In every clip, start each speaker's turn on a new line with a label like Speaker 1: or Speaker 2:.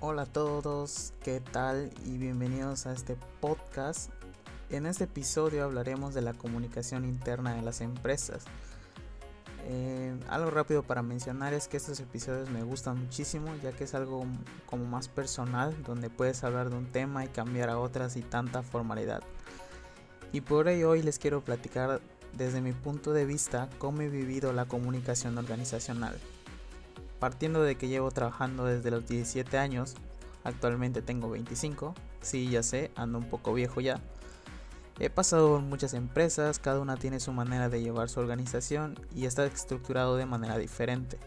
Speaker 1: Hola a todos, ¿qué tal? Y bienvenidos a este podcast. En este episodio hablaremos de la comunicación interna de las empresas. Eh, algo rápido para mencionar es que estos episodios me gustan muchísimo ya que es algo como más personal donde puedes hablar de un tema y cambiar a otras y tanta formalidad. Y por ello hoy les quiero platicar desde mi punto de vista cómo he vivido la comunicación organizacional. Partiendo de que llevo trabajando desde los 17 años, actualmente tengo 25, sí ya sé, ando un poco viejo ya. He pasado por muchas empresas, cada una tiene su manera de llevar su organización y está estructurado de manera diferente.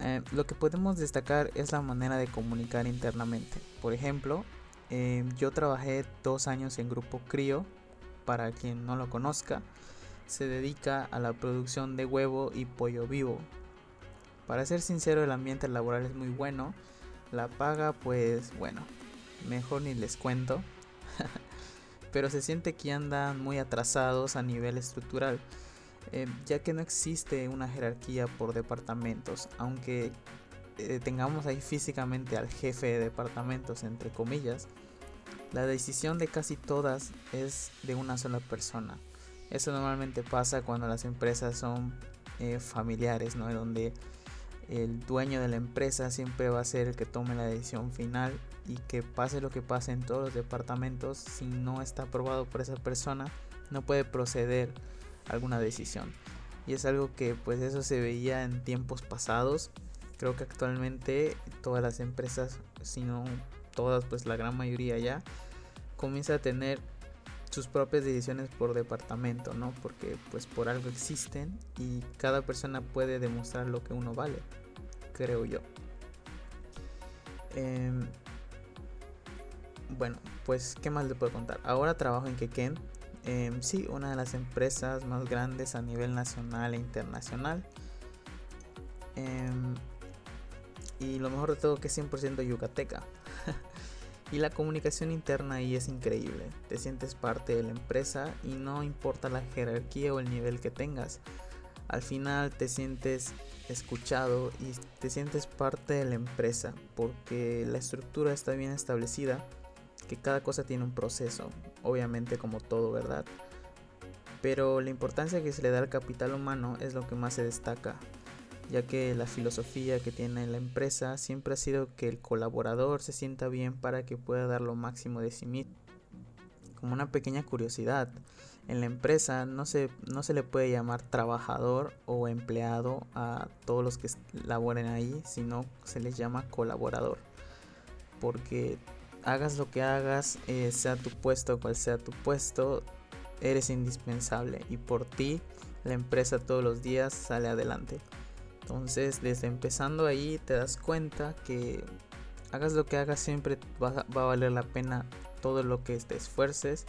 Speaker 1: Eh, lo que podemos destacar es la manera de comunicar internamente. Por ejemplo, eh, yo trabajé dos años en Grupo Crio, para quien no lo conozca, se dedica a la producción de huevo y pollo vivo, para ser sincero, el ambiente laboral es muy bueno. La paga, pues bueno, mejor ni les cuento. Pero se siente que andan muy atrasados a nivel estructural, eh, ya que no existe una jerarquía por departamentos, aunque eh, tengamos ahí físicamente al jefe de departamentos, entre comillas. La decisión de casi todas es de una sola persona. Eso normalmente pasa cuando las empresas son eh, familiares, ¿no? Donde el dueño de la empresa siempre va a ser el que tome la decisión final y que pase lo que pase en todos los departamentos, si no está aprobado por esa persona, no puede proceder alguna decisión. Y es algo que pues eso se veía en tiempos pasados. Creo que actualmente todas las empresas, si no todas, pues la gran mayoría ya, comienza a tener sus propias decisiones por departamento, ¿no? Porque pues por algo existen y cada persona puede demostrar lo que uno vale, creo yo. Em, bueno, pues qué más le puedo contar. Ahora trabajo en Keken, eh, sí, una de las empresas más grandes a nivel nacional e internacional. Em, y lo mejor de todo que es 100% yucateca. Y la comunicación interna ahí es increíble. Te sientes parte de la empresa y no importa la jerarquía o el nivel que tengas. Al final te sientes escuchado y te sientes parte de la empresa porque la estructura está bien establecida, que cada cosa tiene un proceso, obviamente como todo, ¿verdad? Pero la importancia que se le da al capital humano es lo que más se destaca, ya que la filosofía que tiene la empresa siempre ha sido que el colaborador se sienta bien para que pueda dar lo máximo de sí mismo. Como una pequeña curiosidad, en la empresa no se, no se le puede llamar trabajador o empleado a todos los que laboren ahí, sino se les llama colaborador. Porque hagas lo que hagas, eh, sea tu puesto cual sea tu puesto, eres indispensable y por ti la empresa todos los días sale adelante. Entonces, desde empezando ahí te das cuenta que hagas lo que hagas siempre va, a valer la pena todo lo que te esfuerces.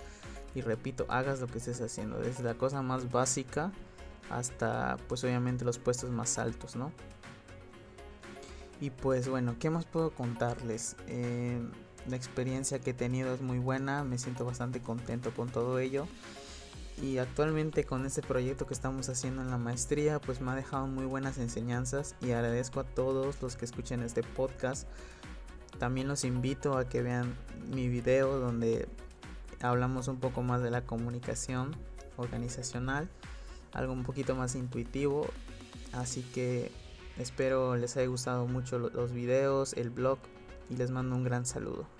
Speaker 1: Y repito, hagas lo que estés haciendo, desde la cosa más básica hasta pues obviamente los puestos más altos, ¿no? Y pues bueno, ¿qué más puedo contarles? Eh, la experiencia que he tenido es muy buena, me siento bastante contento con todo ello y actualmente con este proyecto que estamos haciendo en la maestría pues me ha dejado muy buenas enseñanzas y agradezco a todos los que escuchen este podcast. También los invito a que vean mi video donde hablamos un poco más de la comunicación organizacional, algo un poquito más intuitivo, así que espero les haya gustado mucho los videos, el blog y les mando un gran saludo.